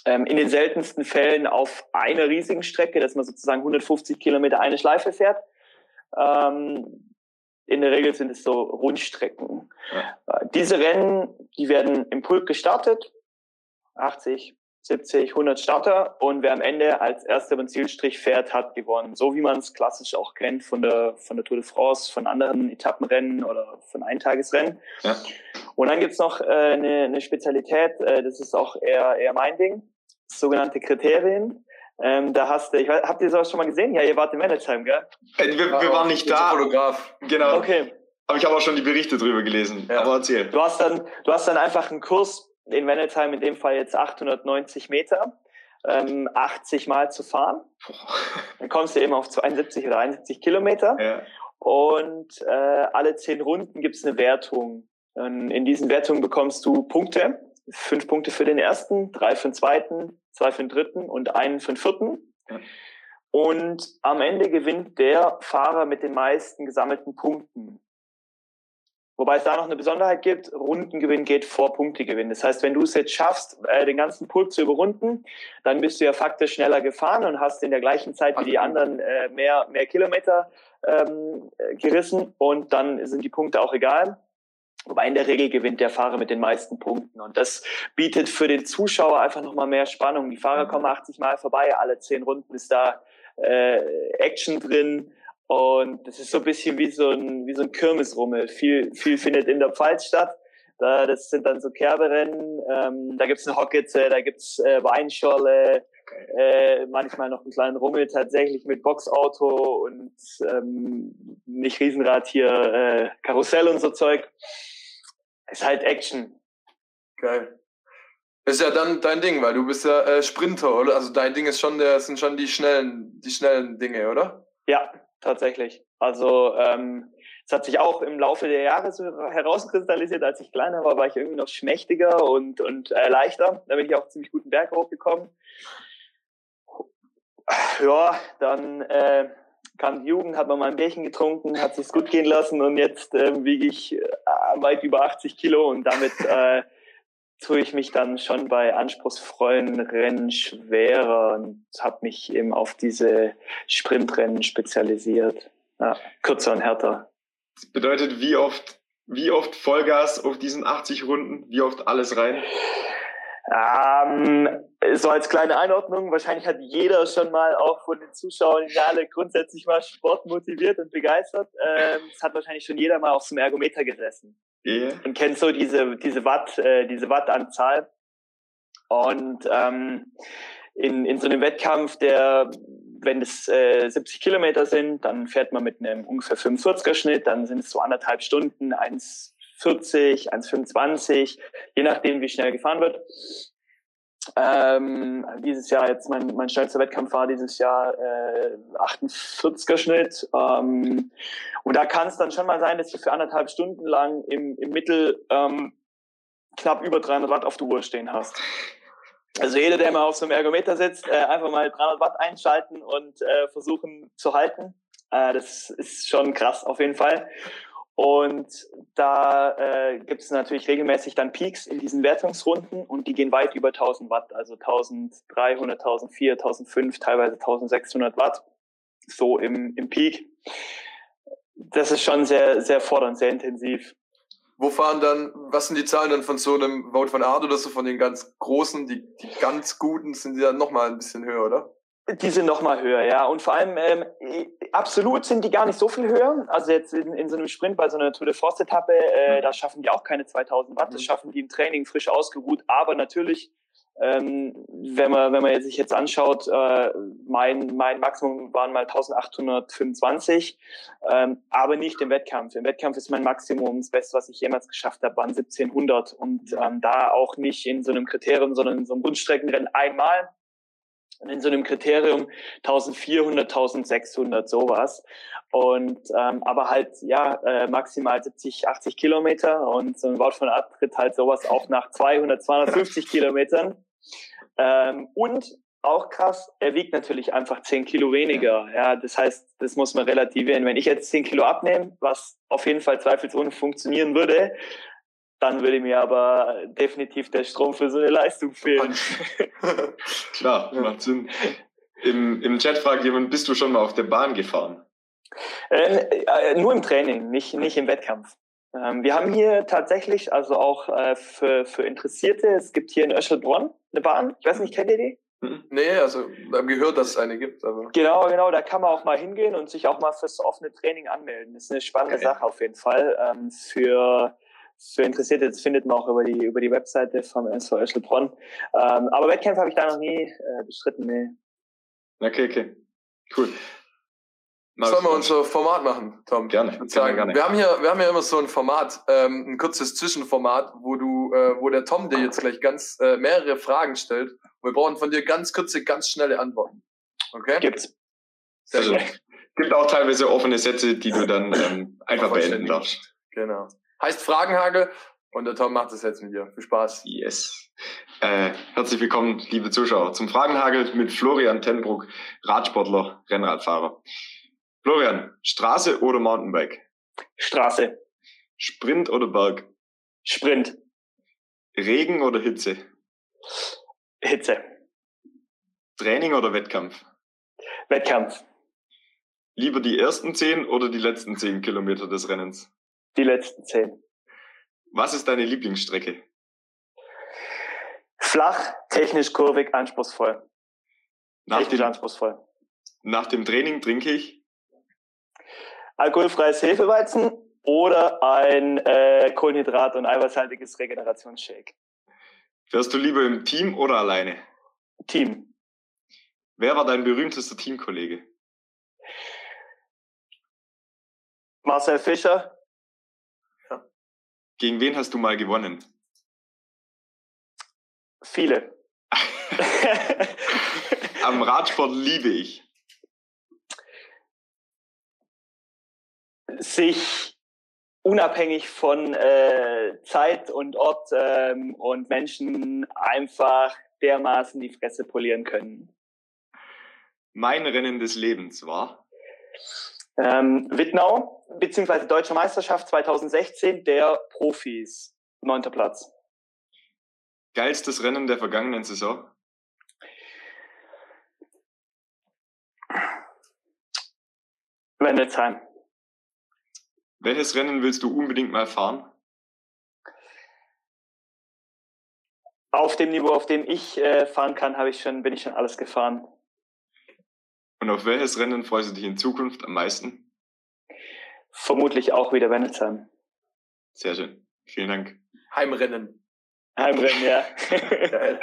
ähm, in den seltensten Fällen auf einer riesigen Strecke, dass man sozusagen 150 Kilometer eine Schleife fährt. Ähm, in der Regel sind es so Rundstrecken. Ja. Äh, diese Rennen, die werden im Pulk gestartet, 80, 70, 100 Starter und wer am Ende als erster den Zielstrich fährt, hat gewonnen. So wie man es klassisch auch kennt von der, von der Tour de France, von anderen Etappenrennen oder von Eintagesrennen. Ja. Und dann gibt's noch äh, eine, eine Spezialität, äh, das ist auch eher, eher mein Ding, sogenannte Kriterien. Ähm, da hast du, ich weiß, habt ihr sowas schon mal gesehen? Ja, ihr wart in Managheim, gell? Äh, wir, wir waren nicht da. Fotograf. Genau. Okay. Aber ich habe auch schon die Berichte drüber gelesen. Ja. Aber erzähl. Du hast dann, du hast dann einfach einen Kurs in Wennelsheim in dem Fall jetzt 890 Meter, ähm, 80 Mal zu fahren. Dann kommst du eben auf 72 oder 71 Kilometer. Ja. Und äh, alle zehn Runden gibt es eine Wertung. Und in diesen Wertungen bekommst du Punkte. Fünf Punkte für den ersten, drei für den zweiten, zwei für den dritten und einen für den vierten. Ja. Und am Ende gewinnt der Fahrer mit den meisten gesammelten Punkten. Wobei es da noch eine Besonderheit gibt, Rundengewinn geht vor Punktegewinn. Das heißt, wenn du es jetzt schaffst, äh, den ganzen Pulk zu überrunden, dann bist du ja faktisch schneller gefahren und hast in der gleichen Zeit wie die anderen äh, mehr, mehr Kilometer ähm, gerissen und dann sind die Punkte auch egal. Wobei in der Regel gewinnt der Fahrer mit den meisten Punkten. Und das bietet für den Zuschauer einfach nochmal mehr Spannung. Die Fahrer kommen 80 Mal vorbei, alle zehn Runden ist da äh, Action drin. Und das ist so ein bisschen wie so ein, wie so ein Kirmesrummel. Viel, viel findet in der Pfalz statt. Da, das sind dann so Kerberennen. Ähm, da gibt's eine Hockitze, da gibt's äh, Weinschorle, äh, manchmal noch einen kleinen Rummel tatsächlich mit Boxauto und ähm, nicht Riesenrad hier, äh, Karussell und so Zeug. Ist halt Action. Geil. Ist ja dann dein Ding, weil du bist ja äh, Sprinter, oder? Also dein Ding ist schon der, sind schon die schnellen, die schnellen Dinge, oder? Ja, tatsächlich. Also ähm, es hat sich auch im Laufe der Jahre so herauskristallisiert. Als ich kleiner war, war ich irgendwie noch schmächtiger und, und äh, leichter. Da bin ich auch ziemlich guten Berg hochgekommen. Ja, dann äh, kam die Jugend, hat man mal ein Bärchen getrunken, hat sich's gut gehen lassen und jetzt äh, wiege ich äh, weit über 80 Kilo und damit äh, tue ich mich dann schon bei anspruchsvollen Rennen schwerer und habe mich eben auf diese Sprintrennen spezialisiert. Ja, kürzer und härter. Das bedeutet, wie oft, wie oft Vollgas auf diesen 80 Runden? Wie oft alles rein? Ähm, so als kleine Einordnung, wahrscheinlich hat jeder schon mal auch von den Zuschauern in Halle grundsätzlich mal Sport motiviert und begeistert. Ähm, es hat wahrscheinlich schon jeder mal auf so einem Ergometer gesessen. Yeah. Und kennt so diese, diese Watt, äh, diese Wattanzahl. Und ähm, in, in so einem Wettkampf, der wenn es äh, 70 Kilometer sind, dann fährt man mit einem ungefähr 45er Schnitt, dann sind es so anderthalb Stunden, 1,40, 1,25, je nachdem, wie schnell gefahren wird. Ähm, dieses Jahr jetzt mein, mein schnellster Wettkampf war dieses Jahr äh, 48er Schnitt. Ähm, und da kann es dann schon mal sein, dass du für anderthalb Stunden lang im, im Mittel ähm, knapp über 300 Watt auf der Uhr stehen hast. Also jeder, der mal auf so einem Ergometer sitzt, äh, einfach mal 300 Watt einschalten und äh, versuchen zu halten. Äh, das ist schon krass auf jeden Fall. Und da äh, gibt es natürlich regelmäßig dann Peaks in diesen Wertungsrunden und die gehen weit über 1000 Watt, also 1300, 1400, 1500, teilweise 1600 Watt, so im, im Peak. Das ist schon sehr, sehr fordernd, sehr intensiv. Wo fahren dann, was sind die Zahlen dann von so einem Vote von Art oder so von den ganz großen, die, die ganz guten sind die dann nochmal ein bisschen höher, oder? Die sind noch mal höher, ja. Und vor allem ähm, absolut sind die gar nicht so viel höher. Also jetzt in, in so einem Sprint bei so einer Tour de Force Etappe, äh, mhm. da schaffen die auch keine 2000 Watt. Das mhm. schaffen die im Training frisch ausgeruht. Aber natürlich, ähm, wenn man wenn man sich jetzt anschaut, äh, mein mein Maximum waren mal 1825, ähm, aber nicht im Wettkampf. Im Wettkampf ist mein Maximum das Beste, was ich jemals geschafft habe, waren 1700 und ähm, da auch nicht in so einem Kriterium, sondern in so einem Rundstreckenrennen einmal in so einem Kriterium 1400, 1600 sowas. Und ähm, aber halt ja äh, maximal 70, 80 Kilometer und so ein Wort von Art tritt halt sowas auch nach 200, 250 Kilometern. Ähm, und auch krass, er wiegt natürlich einfach 10 Kilo weniger. Ja, das heißt, das muss man relativieren. Wenn ich jetzt 10 Kilo abnehme, was auf jeden Fall zweifelsohne funktionieren würde, dann würde mir aber definitiv der Strom für so eine Leistung fehlen. Klar, macht Sinn. Im, Im Chat fragt jemand, bist du schon mal auf der Bahn gefahren? Äh, äh, nur im Training, nicht, nicht im Wettkampf. Ähm, wir haben hier tatsächlich, also auch äh, für, für Interessierte, es gibt hier in Öschelbronn eine Bahn. Ich weiß nicht, kennt ihr die? Hm. Nee, also wir haben gehört, dass es eine gibt. Aber. Genau, genau, da kann man auch mal hingehen und sich auch mal fürs offene Training anmelden. Das ist eine spannende okay. Sache auf jeden Fall. Ähm, für für Interessierte, das findet man auch über die, über die Webseite vom SV Öschelbronn. Ähm, aber Wettkämpfe habe ich da noch nie äh, bestritten, nee. Okay, okay. Cool. Mal Sollen wir unser Format machen, Tom? Gerne. Ich sagen, gerne. Wir haben hier, wir haben ja immer so ein Format, ähm, ein kurzes Zwischenformat, wo du, äh, wo der Tom dir jetzt gleich ganz äh, mehrere Fragen stellt. Wir brauchen von dir ganz kurze, ganz schnelle Antworten. Okay? Gibt's. Sehr also, gibt auch teilweise offene Sätze, die du dann ähm, einfach beenden darfst. Genau. Heißt Fragenhagel und der Tom macht es jetzt mit dir. Viel Spaß. Yes. Äh, herzlich willkommen, liebe Zuschauer, zum Fragenhagel mit Florian Tenbruck, Radsportler, Rennradfahrer. Florian, Straße oder Mountainbike? Straße. Sprint oder Berg? Sprint. Regen oder Hitze? Hitze. Training oder Wettkampf? Wettkampf. Lieber die ersten zehn oder die letzten zehn Kilometer des Rennens? Die letzten zehn. Was ist deine Lieblingsstrecke? Flach, technisch kurvig, anspruchsvoll. Nach technisch dem, anspruchsvoll. Nach dem Training trinke ich? Alkoholfreies Hefeweizen oder ein äh, Kohlenhydrat- und eiweißhaltiges Regenerationsshake. Fährst du lieber im Team oder alleine? Team. Wer war dein berühmtester Teamkollege? Marcel Fischer, gegen wen hast du mal gewonnen? Viele. Am Radsport liebe ich. Sich unabhängig von äh, Zeit und Ort ähm, und Menschen einfach dermaßen die Fresse polieren können. Mein Rennen des Lebens war? Ähm, Wittnau, beziehungsweise Deutsche Meisterschaft 2016 der Profis, neunter Platz. Geilstes Rennen der vergangenen Saison? Wendelsheim. Welches Rennen willst du unbedingt mal fahren? Auf dem Niveau, auf dem ich äh, fahren kann, habe ich schon, bin ich schon alles gefahren. Und auf welches Rennen freust du dich in Zukunft am meisten? Vermutlich auch wieder Wendelsheim. Sehr schön. Vielen Dank. Heimrennen. Heimrennen, ja. Geil.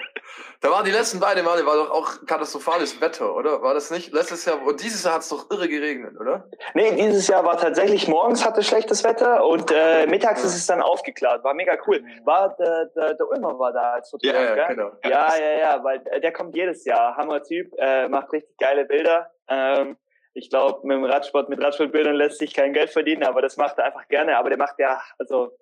Da waren die letzten beiden Male, war doch auch katastrophales Wetter, oder? War das nicht? Letztes Jahr, und dieses Jahr hat es doch irre geregnet, oder? Nee, dieses Jahr war tatsächlich morgens hatte schlechtes Wetter und äh, mittags ist es dann aufgeklärt. War mega cool. War der, der, der Ulmer war da als Ja, Fotograf, ja, gell? genau. Ja, ja, ja, weil äh, der kommt jedes Jahr. Hammer Typ, äh, macht richtig geile Bilder. Ähm, ich glaube, mit dem Radsport, mit Radsportbildern lässt sich kein Geld verdienen, aber das macht er einfach gerne. Aber der macht ja, also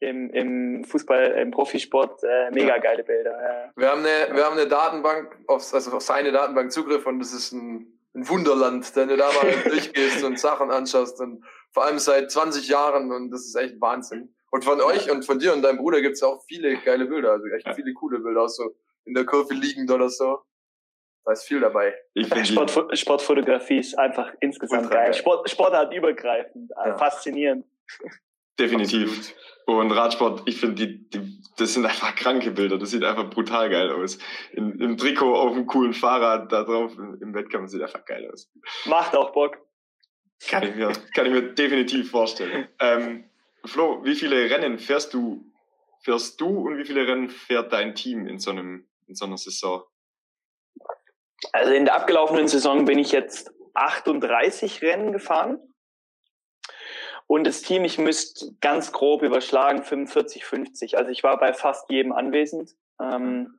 im, im Fußball, im Profisport äh, mega geile Bilder. Ja. Wir haben eine, wir haben eine Datenbank, auf, also auf seine Datenbank Zugriff und das ist ein, ein Wunderland, wenn du da mal durchgehst und Sachen anschaust und vor allem seit 20 Jahren und das ist echt Wahnsinn. Und von euch und von dir und deinem Bruder gibt's auch viele geile Bilder, also echt viele coole Bilder, auch so in der Kurve liegend oder so. Da ist viel dabei. Sport, Sportfotografie ist einfach insgesamt geil. geil. Sport, Sportart übergreifend, äh, Ja. faszinierend. Definitiv. Absolut. Und Radsport, ich finde, die, die, das sind einfach kranke Bilder. Das sieht einfach brutal geil aus. In, Im Trikot auf einem coolen Fahrrad da drauf im, im Wettkampf sieht einfach geil aus. Macht auch Bock. Kann ich mir, kann ich mir definitiv vorstellen. Ähm, Flo, wie viele Rennen fährst du, fährst du und wie viele Rennen fährt dein Team in so einem, in so einer Saison? Also in der abgelaufenen Saison bin ich jetzt 38 Rennen gefahren. Und das Team, ich müsste ganz grob überschlagen, 45, 50. Also ich war bei fast jedem anwesend. Ähm,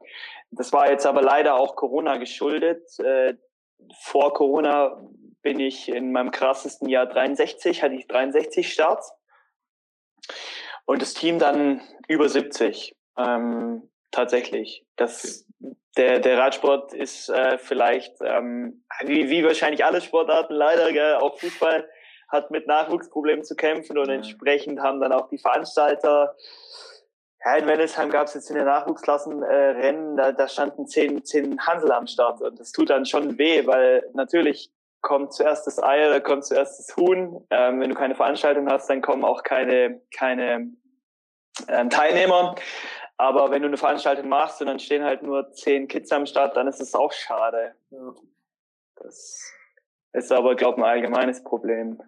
das war jetzt aber leider auch Corona geschuldet. Äh, vor Corona bin ich in meinem krassesten Jahr 63, hatte ich 63 Starts. Und das Team dann über 70. Ähm, tatsächlich. Das, der, der Radsport ist äh, vielleicht, ähm, wie, wie wahrscheinlich alle Sportarten leider, gell, auch Fußball hat mit Nachwuchsproblemen zu kämpfen und Ja. entsprechend haben dann auch die Veranstalter, ja, in Wellesheim gab es jetzt in den Nachwuchsklassen äh, Rennen, da, da standen zehn, zehn Hansel am Start und das tut dann schon weh, weil natürlich kommt zuerst das Ei, da kommt zuerst das Huhn. Ähm, wenn du keine Veranstaltung hast, dann kommen auch keine, keine ähm, Teilnehmer. Aber wenn du eine Veranstaltung machst und dann stehen halt nur zehn Kids am Start, dann ist es auch schade. Das ist aber, glaube ich, ein allgemeines Problem.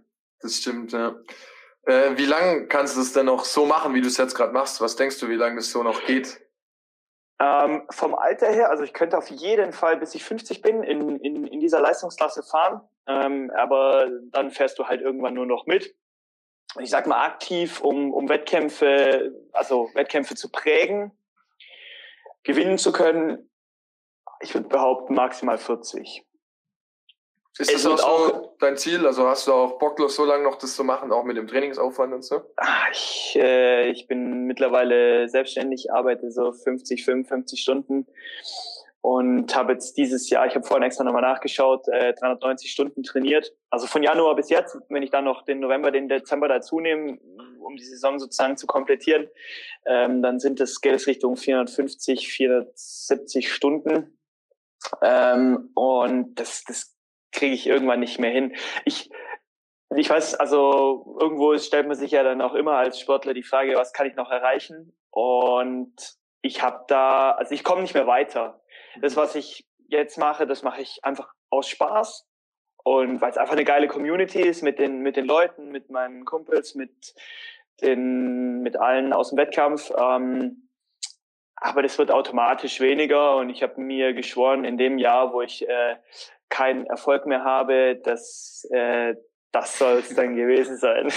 Das stimmt, ja. Äh, wie lange kannst du es denn noch so machen, wie du es jetzt gerade machst? Was denkst du, wie lange das so noch geht? Ähm, vom Alter her, also ich könnte auf jeden Fall, bis ich 50 bin, in, in, in dieser Leistungsklasse fahren. Ähm, aber dann fährst du halt irgendwann nur noch mit. Ich sag mal aktiv, um, um Wettkämpfe, also Wettkämpfe zu prägen, gewinnen zu können. Ich würde behaupten, maximal 40. Ist Es das auch so auch- dein Ziel? Also hast du auch Bock, so lange noch das zu machen, auch mit dem Trainingsaufwand und so? Ah, Ich, äh, ich bin mittlerweile selbstständig, arbeite so 50, 55 Stunden und habe jetzt dieses Jahr, ich habe vorhin extra nochmal nachgeschaut, äh, 390 Stunden trainiert. Also von Januar bis jetzt, wenn ich dann noch den November, den Dezember dazu nehme, um die Saison sozusagen zu komplettieren, ähm, dann sind es, geht es Richtung 450, 470 Stunden. Ähm, und das, das kriege ich irgendwann nicht mehr hin. Ich, ich weiß, also irgendwo stellt man sich ja dann auch immer als Sportler die Frage, was kann ich noch erreichen? Und ich habe da, also ich komme nicht mehr weiter. Das, was ich jetzt mache, das mache ich einfach aus Spaß und weil es einfach eine geile Community ist mit den mit den Leuten, mit meinen Kumpels, mit den mit allen aus dem Wettkampf. Ähm, aber das wird automatisch weniger und ich habe mir geschworen, in dem Jahr, wo ich äh, keinen Erfolg mehr habe, dass äh, das soll es dann gewesen sein.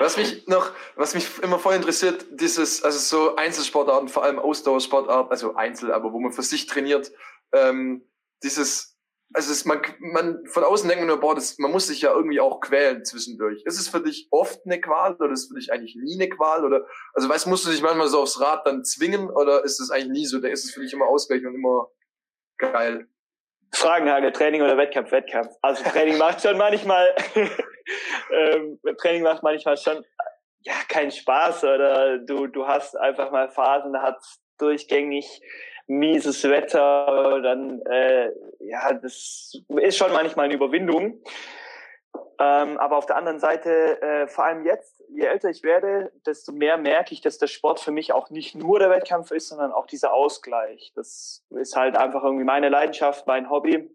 Was mich noch, was mich immer voll interessiert, dieses, also so Einzelsportarten, vor allem Ausdauersportarten, also Einzel, aber wo man für sich trainiert, ähm, dieses, also es, man, man, von außen denkt man nur, boah, das, man muss sich ja irgendwie auch quälen zwischendurch. Ist es für dich oft eine Qual oder ist es für dich eigentlich nie eine Qual oder, also weißt, musst du dich manchmal so aufs Rad dann zwingen oder ist es eigentlich nie so, da ist es für dich immer Ausgleich und immer geil? Fragenhagel, Training oder Wettkampf, Wettkampf. Also Training macht schon manchmal, ähm, Training macht manchmal schon, ja, keinen Spaß oder du, du hast einfach mal Phasen, da hat's durchgängig mieses Wetter, dann, äh, ja, das ist schon manchmal eine Überwindung. Ähm, aber auf der anderen Seite, äh, vor allem jetzt, je älter ich werde, desto mehr merke ich, dass der Sport für mich auch nicht nur der Wettkampf ist, sondern auch dieser Ausgleich. Das ist halt einfach irgendwie meine Leidenschaft, mein Hobby.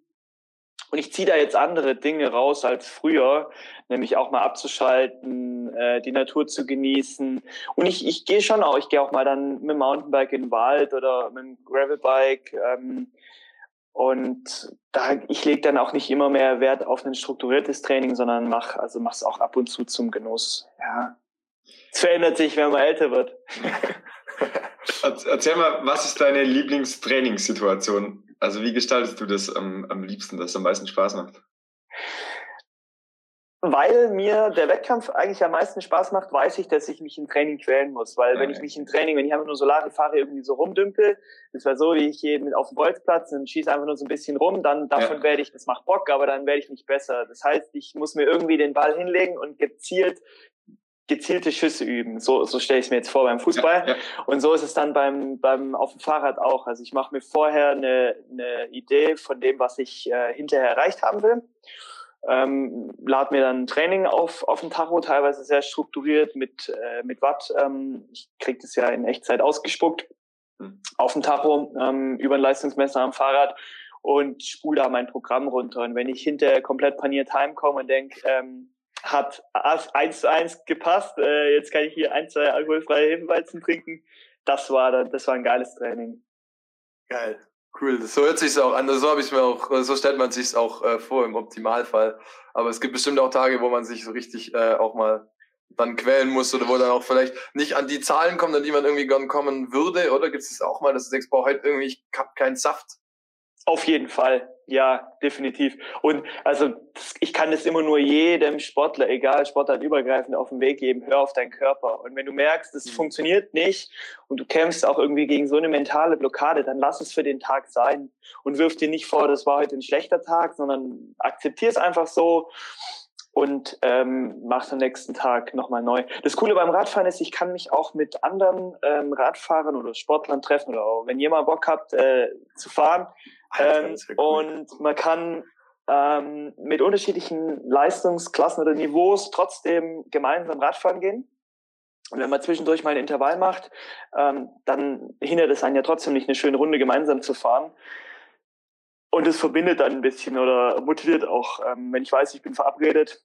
Und ich ziehe da jetzt andere Dinge raus als früher, nämlich auch mal abzuschalten, äh, die Natur zu genießen. Und ich, ich gehe schon auch, ich gehe auch mal dann mit dem Mountainbike in den Wald oder mit dem Gravelbike. Ähm, und da, ich lege dann auch nicht immer mehr Wert auf ein strukturiertes Training, sondern mach, also auch ab und zu zum Genuss. Ja. Es verändert sich, wenn man älter wird. Erzähl mal, was ist deine Lieblingstrainingssituation? Also wie gestaltest du das am, am liebsten, dass es am meisten Spaß macht? Weil mir der Wettkampf eigentlich am meisten Spaß macht, weiß ich, dass ich mich im Training quälen muss. Weil wenn ich mich im Training, wenn ich einfach nur Solari fahre, irgendwie so rumdümpel, das war so, wie ich hier mit auf dem Bolzplatz und schieße einfach nur so ein bisschen rum, dann davon ja. werde ich, das macht Bock, aber dann werde ich nicht besser. Das heißt, ich muss mir irgendwie den Ball hinlegen und gezielt gezielte Schüsse üben. So, so stelle ich es mir jetzt vor beim Fußball. Ja, ja. Und so ist es dann beim, beim auf dem Fahrrad auch. Also ich mache mir vorher eine, eine Idee von dem, was ich äh, hinterher erreicht haben will. Ähm, lad mir dann Training auf, auf den Tacho, teilweise sehr strukturiert mit, äh, mit Watt. Ähm, ich kriege das ja in Echtzeit ausgespuckt mhm. auf dem Tacho ähm, über ein Leistungsmesser am Fahrrad und spule da mein Programm runter. Und wenn ich hinterher komplett paniert heimkomme und denke, ähm, hat eins zu eins gepasst. Äh, jetzt kann ich hier ein, zwei alkoholfreie Hefeweizen trinken. Das war, das war ein geiles Training. Geil. Cool. So hört sich's auch an. So habe ich mir auch, so stellt man sich's auch äh, vor im Optimalfall. Aber es gibt bestimmt auch Tage, wo man sich so richtig äh, auch mal dann quälen muss oder wo dann auch vielleicht nicht an die Zahlen kommt, an die man irgendwie gern kommen würde. Oder gibt es auch mal, dass du denkst, boah, heute irgendwie, ich hab keinen Saft. Auf jeden Fall, ja, definitiv. Und also ich kann das immer nur jedem Sportler, egal Sportler übergreifend, auf den Weg geben, hör auf deinen Körper. Und wenn du merkst, es mhm. funktioniert nicht und du kämpfst auch irgendwie gegen so eine mentale Blockade, dann lass es für den Tag sein und wirf dir nicht vor, das war heute ein schlechter Tag, sondern akzeptier es einfach so und ähm, mach am nächsten Tag nochmal neu. Das Coole beim Radfahren ist, ich kann mich auch mit anderen ähm, Radfahrern oder Sportlern treffen oder auch, wenn ihr mal Bock habt äh, zu fahren, ähm, cool. Und man kann ähm, mit unterschiedlichen Leistungsklassen oder Niveaus trotzdem gemeinsam Radfahren gehen. Und wenn man zwischendurch mal ein Intervall macht, ähm, dann hindert es einen ja trotzdem nicht, eine schöne Runde gemeinsam zu fahren. Und es verbindet dann ein bisschen oder motiviert auch. Ähm, wenn ich weiß, ich bin verabredet,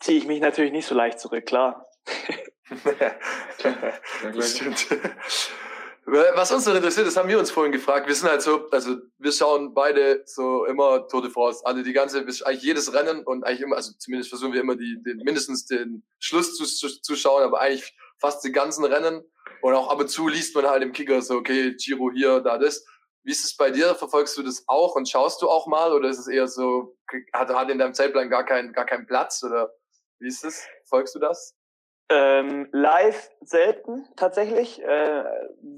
ziehe ich mich natürlich nicht so leicht zurück, klar. das stimmt. Was uns noch interessiert, das haben wir uns vorhin gefragt. Wir sind halt so, also wir schauen beide so immer Tour de France, alle die ganze, eigentlich jedes Rennen und eigentlich immer, also zumindest versuchen wir immer die, den, mindestens den Schluss zu, zu, zu schauen, aber eigentlich fast die ganzen Rennen und auch ab und zu liest man halt im Kicker so, okay, Giro hier, da das. Wie ist es bei dir? Verfolgst du das auch und schaust du auch mal oder ist es eher so, hat, hat in deinem Zeitplan gar keinen, gar keinen Platz oder wie ist es? Folgst du das? Ähm, live selten tatsächlich. Äh,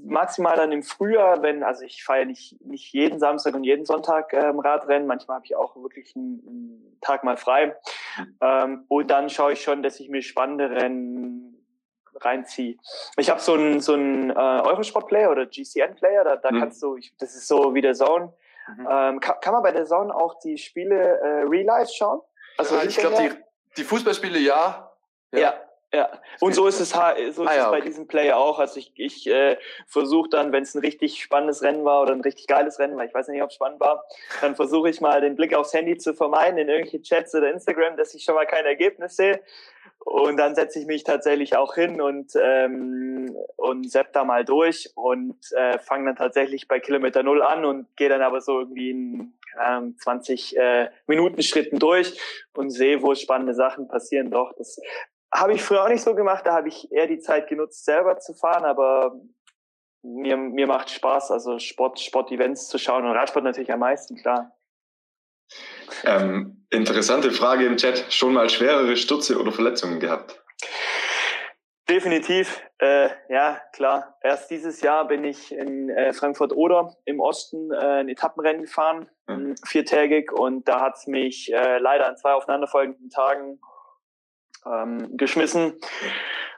maximal dann im Frühjahr, wenn, also ich fahre nicht, nicht jeden Samstag und jeden Sonntag ähm, Radrennen, manchmal habe ich auch wirklich einen, einen Tag mal frei. Ähm, und dann schaue ich schon, dass ich mir spannende Rennen reinziehe. Ich habe so einen so einen äh, Eurosport-Player oder GCN-Player, da, da mhm. kannst du, ich, das ist so wie der Zone. Mhm. Ähm, kann, kann man bei der Zone auch die Spiele äh, real life schauen? Also ja, ich glaube, die, die Fußballspiele ja. Ja, ja. Ja, und so ist es, so ist ah, ja, es bei okay. diesem Player auch. Also ich, ich äh, versuche dann, wenn es ein richtig spannendes Rennen war oder ein richtig geiles Rennen, weil ich weiß nicht, ob es spannend war, dann versuche ich mal den Blick aufs Handy zu vermeiden in irgendwelche Chats oder Instagram, dass ich schon mal kein Ergebnis sehe. Und dann setze ich mich tatsächlich auch hin und, ähm, und sepp da mal durch und äh, fange dann tatsächlich bei Kilometer Null an und gehe dann aber so irgendwie in äh, 20 äh, Minuten Schritten durch und sehe, wo spannende Sachen passieren. Doch, das habe ich früher auch nicht so gemacht, da habe ich eher die Zeit genutzt, selber zu fahren, aber mir, mir macht Spaß, also Sport, Sport-Events zu schauen und Radsport natürlich am meisten, klar. Ähm, interessante Frage im Chat. Schon mal schwerere Stürze oder Verletzungen gehabt? Definitiv, äh, ja klar. Erst dieses Jahr bin ich in äh, Frankfurt-Oder im Osten äh, ein Etappenrennen gefahren, mhm. viertägig, und da hat es mich äh, leider an zwei aufeinanderfolgenden Tagen ähm, geschmissen.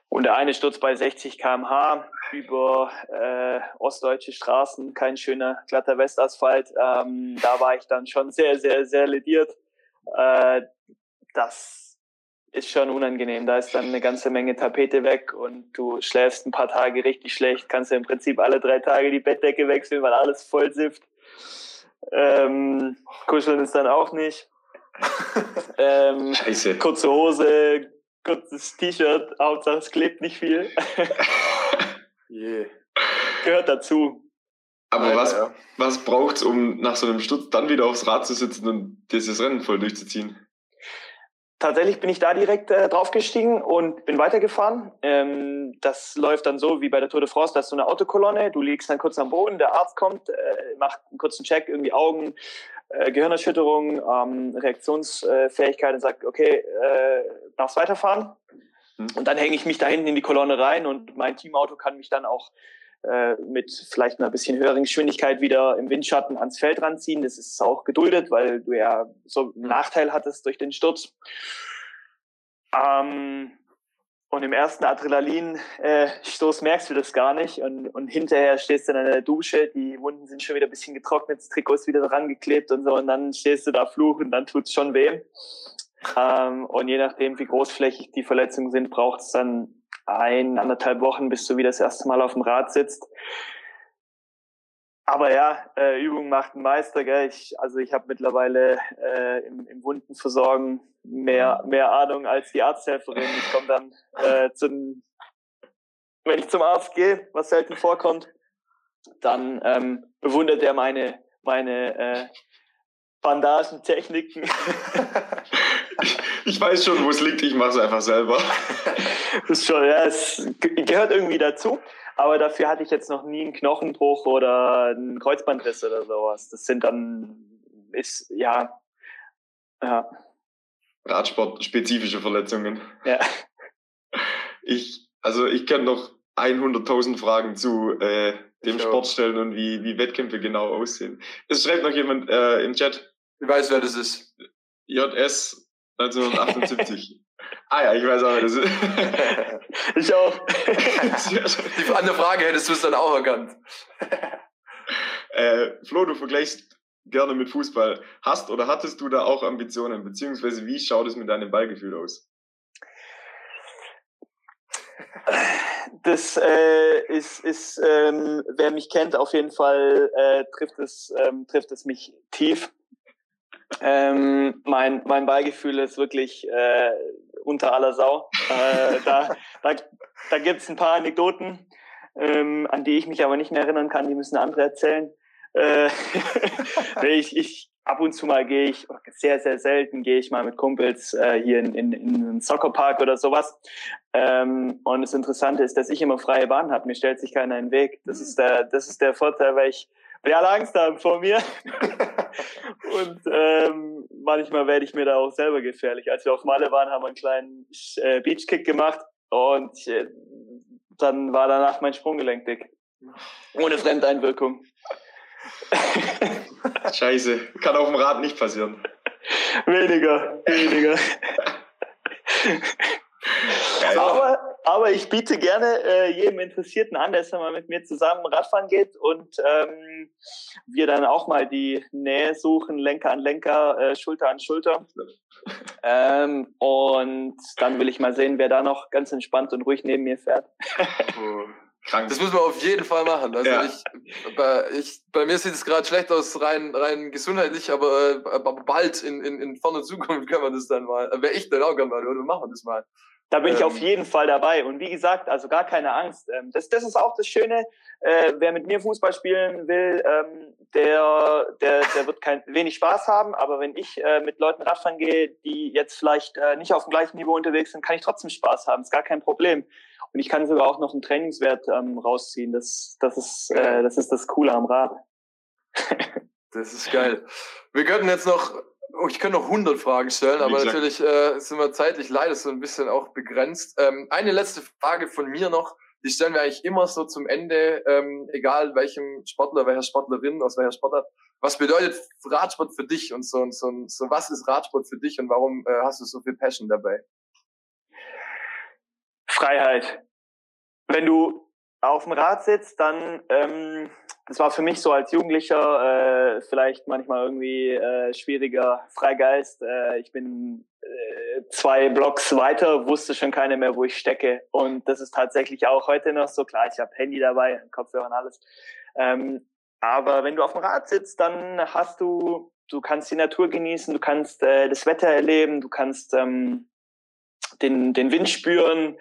Und der eine stürzt bei 60 km/h über äh, ostdeutsche Straßen, kein schöner glatter Westasphalt. Ähm, da war ich dann schon sehr, sehr, sehr lediert. Äh, das ist schon unangenehm. Da ist dann eine ganze Menge Tapete weg und du schläfst ein paar Tage richtig schlecht. Kannst du im Prinzip alle drei Tage die Bettdecke wechseln, weil alles voll sifft. Ähm, kuscheln ist dann auch nicht. ähm, Scheiße. Kurze Hose, kurzes T-Shirt, Hauptsache es klebt nicht viel. Yeah. Gehört dazu. Aber Leider, was, ja. was braucht's, um nach so einem Sturz dann wieder aufs Rad zu sitzen und dieses Rennen voll durchzuziehen? Tatsächlich bin ich da direkt äh, draufgestiegen und bin weitergefahren. Ähm, das läuft dann so wie bei der Tour de France, da ist so eine Autokolonne, du liegst dann kurz am Boden, der Arzt kommt, äh, macht einen kurzen Check, irgendwie Augen, äh, Gehirnerschütterung, ähm, Reaktionsfähigkeit und sagt, okay, äh, darfst weiterfahren. Hm. Und dann hänge ich mich da hinten in die Kolonne rein und mein Teamauto kann mich dann auch äh, mit vielleicht einer bisschen höheren Geschwindigkeit wieder im Windschatten ans Feld ranziehen. Das ist auch geduldet, weil du ja so einen Nachteil hattest durch den Sturz. Ähm, und im ersten Adrenalin-Stoß merkst du das gar nicht. Und, und hinterher stehst du dann in der Dusche, die Wunden sind schon wieder ein bisschen getrocknet, das Trikot ist wieder dran geklebt und so. Und dann stehst du da fluchen, dann tut's schon weh. Ähm, und je nachdem, wie großflächig die Verletzungen sind, braucht es dann ein, anderthalb Wochen, bis du wieder das erste Mal auf dem Rad sitzt. Aber ja, äh, Übung macht einen Meister. Gell? Ich, also ich habe mittlerweile äh, im, im Wundenversorgen mehr, mehr Ahnung als die Arzthelferin. Ich komme dann äh, zum, wenn ich zum Arzt gehe, was selten vorkommt, dann ähm, bewundert er meine, meine äh, Bandagentechniken. Ich weiß schon, wo es liegt, ich mache es einfach selber. Das ist schon, ja, es ge- gehört irgendwie dazu. Aber dafür hatte ich jetzt noch nie einen Knochenbruch oder einen Kreuzbandriss oder sowas. Das sind dann, ist, ja, ja, Radsport-spezifische Verletzungen. ja. Ich, also ich kann noch 100.000 Fragen zu äh, dem Ich auch. Sport stellen und wie, wie Wettkämpfe genau aussehen. Es schreibt noch jemand äh, im Chat, Ich weiß, wer das ist. JS 1978. ah ja, ich weiß auch, wer das ist. Ich auch. Die andere Frage hättest du es dann auch erkannt. äh, Flo, du vergleichst gerne mit Fußball. Hast oder hattest du da auch Ambitionen? Beziehungsweise wie schaut es mit deinem Ballgefühl aus? Das äh, ist, ist ähm, wer mich kennt, auf jeden Fall äh, trifft es ähm, trifft es mich tief. Ähm, mein mein Beigefühl ist wirklich äh, unter aller Sau. Äh, da da, da gibt es ein paar Anekdoten, ähm, an die ich mich aber nicht mehr erinnern kann. Die müssen andere erzählen. Äh, ich, ich ab und zu mal gehe ich, sehr, sehr selten gehe ich mal mit Kumpels äh, hier in, in, in einen Soccerpark oder sowas. Ähm, und das Interessante ist, dass ich immer freie Bahn habe. Mir stellt sich keiner in den Weg. Das ist der, das ist der Vorteil, weil ich weil alle Angst haben vor mir. und ähm, manchmal werde ich mir da auch selber gefährlich. Als wir auf Malle waren, haben wir einen kleinen äh, Beachkick gemacht und äh, dann war danach mein Sprunggelenk dick. Ohne Fremdeinwirkung. Scheiße, kann auf dem Rad nicht passieren. weniger, weniger. aber, aber ich biete gerne äh, jedem Interessierten an, dass er mal mit mir zusammen Radfahren geht und ähm, wir dann auch mal die Nähe suchen, Lenker an Lenker, äh, Schulter an Schulter. Ähm, und dann will ich mal sehen, wer da noch ganz entspannt und ruhig neben mir fährt. Krank. Das muss man auf jeden Fall machen. Also Ja. ich, bei, ich, bei mir sieht es gerade schlecht aus, rein, rein gesundheitlich, aber, äh, aber bald in, in, in ferner Zukunft können wir das dann mal. Wäre ich dann auch gerne mal, oder machen wir das mal. Da bin ich Ähm. auf jeden Fall dabei. Und wie gesagt, also gar keine Angst. Ähm, das, das ist auch das Schöne. Äh, wer mit mir Fußball spielen will, ähm, der, der, der wird kein, wenig Spaß haben. Aber wenn ich äh, mit Leuten Radfahren gehe, die jetzt vielleicht äh, nicht auf dem gleichen Niveau unterwegs sind, kann ich trotzdem Spaß haben. Ist gar kein Problem. Und ich kann sogar auch noch einen Trainingswert ähm, rausziehen. Das, das, ist, äh, das ist das Coole am Rad. Das ist geil. Wir könnten jetzt noch, ich könnte noch 100 Fragen stellen, aber natürlich äh, sind wir zeitlich leider so ein bisschen auch begrenzt. Ähm, eine letzte Frage von mir noch, die stellen wir eigentlich immer so zum Ende, ähm, egal welchem Sportler, welcher Sportlerin, aus welcher Sportart. Was bedeutet Radsport für dich und so und so, und so was ist Radsport für dich und warum äh, hast du so viel Passion dabei? Freiheit. Wenn du auf dem Rad sitzt, dann, ähm, das war für mich so als Jugendlicher äh, vielleicht manchmal irgendwie äh, schwieriger Freigeist. Äh, ich bin äh, zwei Blocks weiter, wusste schon keiner mehr, wo ich stecke. Und das ist tatsächlich auch heute noch so. Klar, ich habe Handy dabei, Kopfhörer und alles. Ähm, aber wenn du auf dem Rad sitzt, dann hast du, du kannst die Natur genießen, du kannst äh, das Wetter erleben, du kannst ähm, den, den Wind spüren,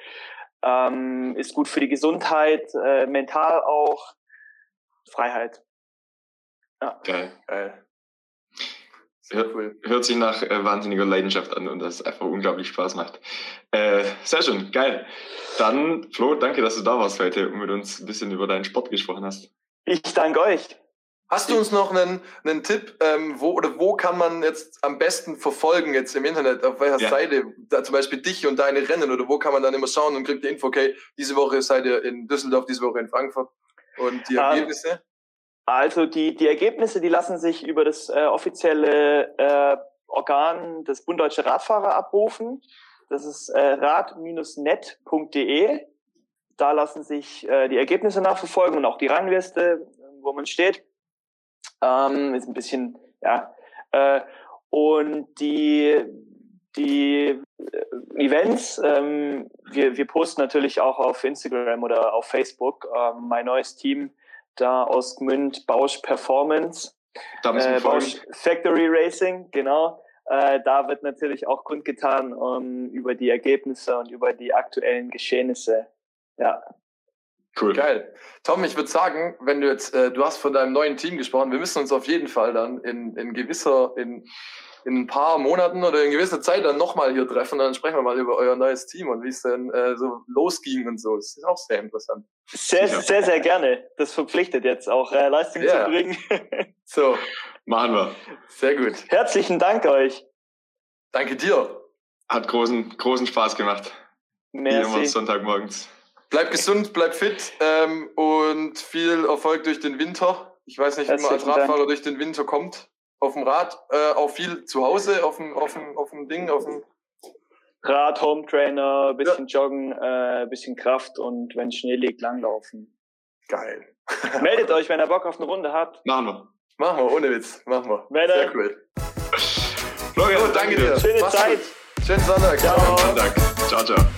ähm, ist gut für die Gesundheit, äh, mental auch. Freiheit. Ja. Geil. Geil. Hört, cool. hört sich nach äh, wahnsinniger Leidenschaft an und das einfach unglaublich Spaß macht. Äh, sehr schön, geil. Dann, Flo, danke, dass du da warst heute und mit uns ein bisschen über deinen Sport gesprochen hast. Ich danke euch. Hast du uns noch einen, einen Tipp, ähm, wo oder wo kann man jetzt am besten verfolgen jetzt im Internet, auf welcher ja. Seite, da zum Beispiel dich und deine Rennen oder wo kann man dann immer schauen und kriegt die Info, okay, diese Woche seid ihr in Düsseldorf, diese Woche in Frankfurt und die ähm, Ergebnisse? Also die, die Ergebnisse, die lassen sich über das äh, offizielle äh, Organ des Bund Deutsche Radfahrer abrufen. Das ist äh, rad-net.de. Da lassen sich äh, die Ergebnisse nachverfolgen und auch die Rangliste, wo man steht. Ähm, ist ein bisschen, ja. Äh, und die, die äh, Events, ähm, wir, wir posten natürlich auch auf Instagram oder auf Facebook. Ähm, mein neues Team da aus Gmünd Bausch Performance. Da äh, Bausch Factory Racing, genau. Äh, da wird natürlich auch kundgetan um, über die Ergebnisse und über die aktuellen Geschehnisse. Ja. Cool. Geil. Tom, ich würde sagen, wenn du jetzt, äh, du hast von deinem neuen Team gesprochen, wir müssen uns auf jeden Fall dann in, in gewisser, in, in ein paar Monaten oder in gewisser Zeit dann nochmal hier treffen. Dann sprechen wir mal über euer neues Team und wie es denn äh, so losging und so. Das ist auch sehr interessant. Sehr, ja. sehr, sehr gerne. Das verpflichtet jetzt auch, äh, Leistung ja. zu bringen. so, machen wir. Sehr gut. Herzlichen Dank euch. Danke dir. Hat großen, großen Spaß gemacht. Merci. Wie immer Sonntagmorgens. Bleib gesund, bleib fit ähm, und viel Erfolg durch den Winter. Ich weiß nicht, wie man als Radfahrer Dank. durch den Winter kommt auf dem Rad, äh, auch viel zu Hause, auf dem, auf dem, auf dem Ding, auf dem Rad, Home Trainer, bisschen ja. joggen, äh, bisschen Kraft und wenn Schnee liegt, langlaufen. Geil. Meldet euch, wenn ihr Bock auf eine Runde habt. Machen wir. Machen wir, ohne Witz. Machen wir. Melde. Sehr cool. Florian, oh, danke dir. Schöne Mach's Zeit. Gut. Schönen Sonntag. Ciao. Schönen Sonntag. Ciao, ciao.